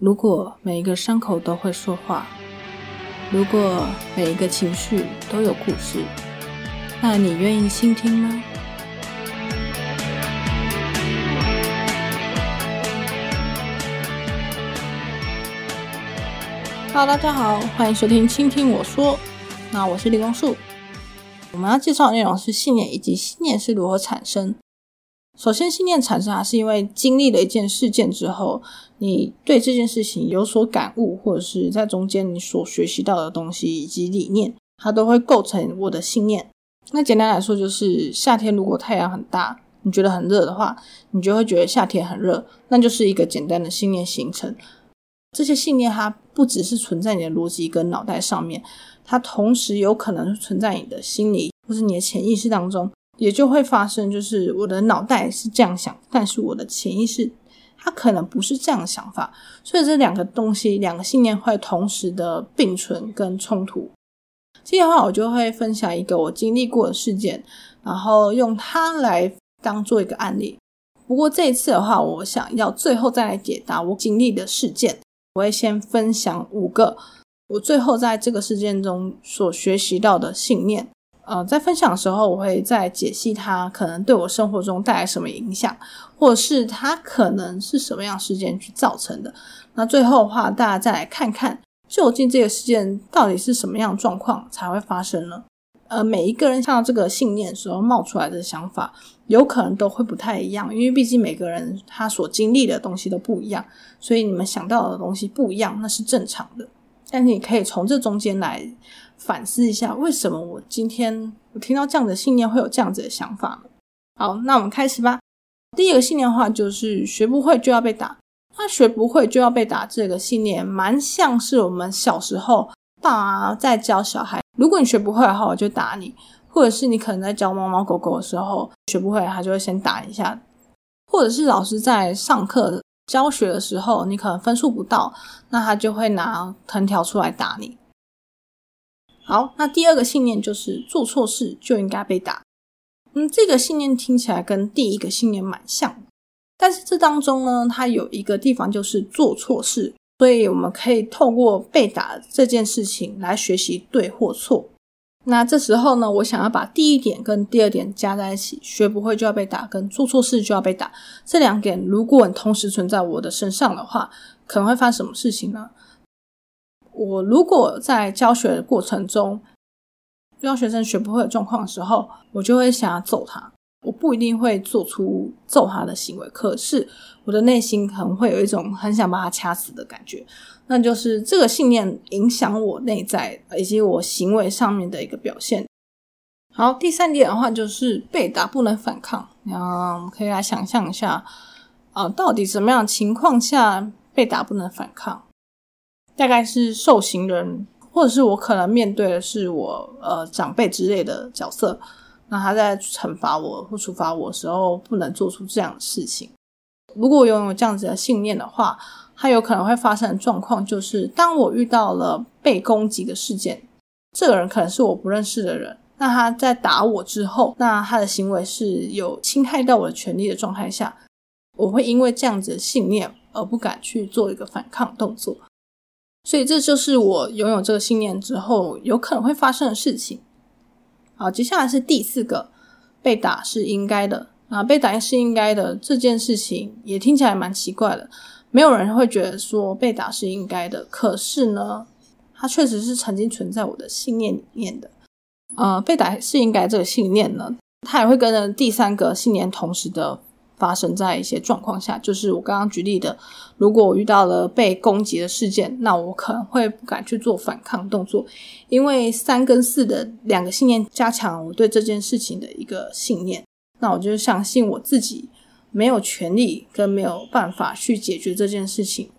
如果每一个伤口都会说话，如果每一个情绪都有故事，那你愿意倾听吗？Hello，大家好，欢迎收听《倾听我说》。那我是李光树。我们要介绍的内容是信念以及信念是如何产生。首先，信念产生还是因为经历了一件事件之后，你对这件事情有所感悟，或者是在中间你所学习到的东西以及理念，它都会构成我的信念。那简单来说，就是夏天如果太阳很大，你觉得很热的话，你就会觉得夏天很热，那就是一个简单的信念形成。这些信念它不只是存在你的逻辑跟脑袋上面，它同时有可能存在你的心里或是你的潜意识当中。也就会发生，就是我的脑袋是这样想，但是我的潜意识它可能不是这样的想法，所以这两个东西，两个信念会同时的并存跟冲突。今天的话，我就会分享一个我经历过的事件，然后用它来当做一个案例。不过这一次的话，我想要最后再来解答我经历的事件。我会先分享五个我最后在这个事件中所学习到的信念。呃，在分享的时候，我会再解析它可能对我生活中带来什么影响，或者是它可能是什么样事件去造成的。那最后的话，大家再来看看，究竟这个事件到底是什么样状况才会发生呢？呃，每一个人看到这个信念时候冒出来的想法，有可能都会不太一样，因为毕竟每个人他所经历的东西都不一样，所以你们想到的东西不一样，那是正常的。但是你可以从这中间来。反思一下，为什么我今天我听到这样的信念会有这样子的想法呢？好，那我们开始吧。第一个信念的话就是学不会就要被打。那学不会就要被打这个信念，蛮像是我们小时候爸妈在教小孩，如果你学不会的话，我就打你；或者是你可能在教猫猫狗狗的时候学不会，他就会先打一下；或者是老师在上课教学的时候，你可能分数不到，那他就会拿藤条出来打你。好，那第二个信念就是做错事就应该被打。嗯，这个信念听起来跟第一个信念蛮像，但是这当中呢，它有一个地方就是做错事，所以我们可以透过被打这件事情来学习对或错。那这时候呢，我想要把第一点跟第二点加在一起，学不会就要被打，跟做错事就要被打这两点，如果同时存在我的身上的话，可能会发生什么事情呢？我如果在教学的过程中遇到学生学不会的状况的时候，我就会想要揍他。我不一定会做出揍他的行为，可是我的内心可能会有一种很想把他掐死的感觉。那就是这个信念影响我内在以及我行为上面的一个表现。好，第三点的话就是被打不能反抗。然后我们可以来想象一下，啊，到底什么样情况下被打不能反抗？大概是受刑人，或者是我可能面对的是我呃长辈之类的角色，那他在惩罚我或处罚我的时候，不能做出这样的事情。如果拥有这样子的信念的话，他有可能会发生的状况就是，当我遇到了被攻击的事件，这个人可能是我不认识的人，那他在打我之后，那他的行为是有侵害到我的权利的状态下，我会因为这样子的信念而不敢去做一个反抗动作。所以这就是我拥有这个信念之后有可能会发生的事情。好，接下来是第四个，被打是应该的啊，被打是应该的这件事情也听起来蛮奇怪的，没有人会觉得说被打是应该的。可是呢，它确实是曾经存在我的信念里面的。呃，被打是应该这个信念呢，它也会跟着第三个信念同时的。发生在一些状况下，就是我刚刚举例的，如果我遇到了被攻击的事件，那我可能会不敢去做反抗动作，因为三跟四的两个信念加强我对这件事情的一个信念，那我就相信我自己没有权利跟没有办法去解决这件事情，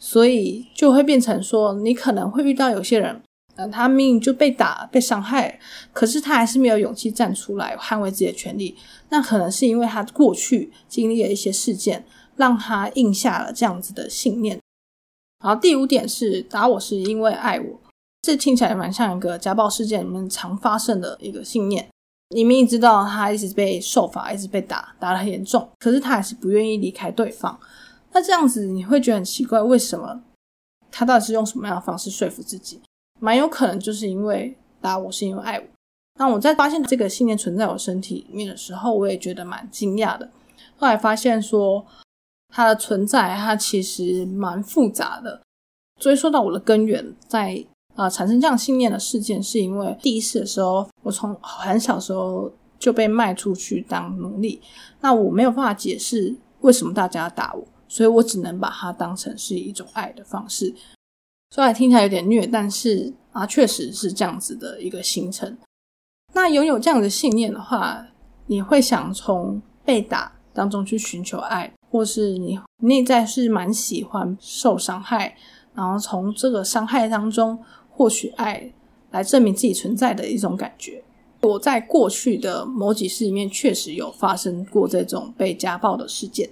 所以就会变成说，你可能会遇到有些人。他明明就被打、被伤害，可是他还是没有勇气站出来捍卫自己的权利。那可能是因为他过去经历了一些事件，让他印下了这样子的信念。然后第五点是打我是因为爱我，这听起来蛮像一个家暴事件里面常发生的一个信念。你明明知道他一直被受罚，一直被打，打得很严重，可是他还是不愿意离开对方。那这样子你会觉得很奇怪，为什么他到底是用什么样的方式说服自己？蛮有可能就是因为打我是因为爱我。那我在发现这个信念存在我身体里面的时候，我也觉得蛮惊讶的。后来发现说它的存在，它其实蛮复杂的。追溯到我的根源，在啊产生这样信念的事件，是因为第一次的时候，我从很小时候就被卖出去当奴隶。那我没有办法解释为什么大家打我，所以我只能把它当成是一种爱的方式。虽然听起来有点虐，但是啊，确实是这样子的一个形成。那拥有这样的信念的话，你会想从被打当中去寻求爱，或是你内在是蛮喜欢受伤害，然后从这个伤害当中获取爱，来证明自己存在的一种感觉。我在过去的某几世里面确实有发生过这种被家暴的事件。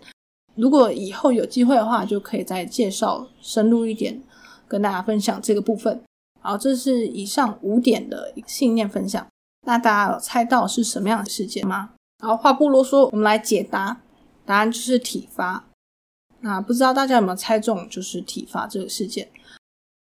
如果以后有机会的话，就可以再介绍深入一点。跟大家分享这个部分，好，这是以上五点的信念分享。那大家有猜到是什么样的事件吗？好话不啰嗦，我们来解答。答案就是体罚。那不知道大家有没有猜中，就是体罚这个事件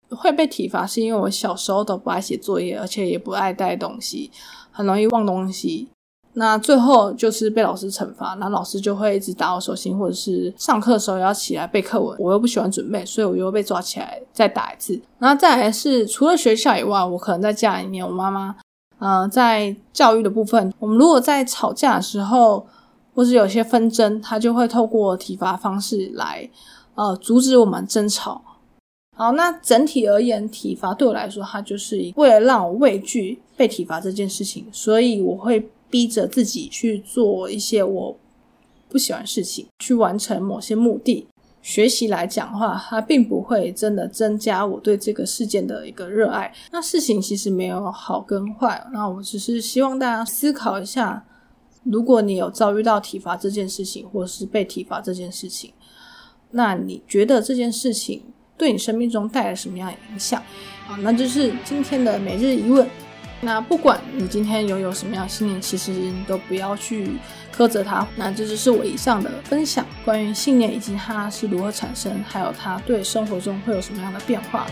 会被体罚，是因为我小时候都不爱写作业，而且也不爱带东西，很容易忘东西。那最后就是被老师惩罚，那老师就会一直打我手心，或者是上课的时候要起来背课文，我又不喜欢准备，所以我又被抓起来再打一次。然后再来是除了学校以外，我可能在家里面，我妈妈，呃，在教育的部分，我们如果在吵架的时候，或是有些纷争，她就会透过体罚方式来，呃，阻止我们争吵。好，那整体而言，体罚对我来说，它就是为了让我畏惧被体罚这件事情，所以我会。逼着自己去做一些我不喜欢事情，去完成某些目的。学习来讲的话，它并不会真的增加我对这个事件的一个热爱。那事情其实没有好跟坏，那我只是希望大家思考一下：如果你有遭遇到体罚这件事情，或是被体罚这件事情，那你觉得这件事情对你生命中带来什么样的影响？啊，那就是今天的每日一问。那不管你今天拥有什么样的信念，其实你都不要去苛责它。那这就是我以上的分享，关于信念以及它是如何产生，还有它对生活中会有什么样的变化。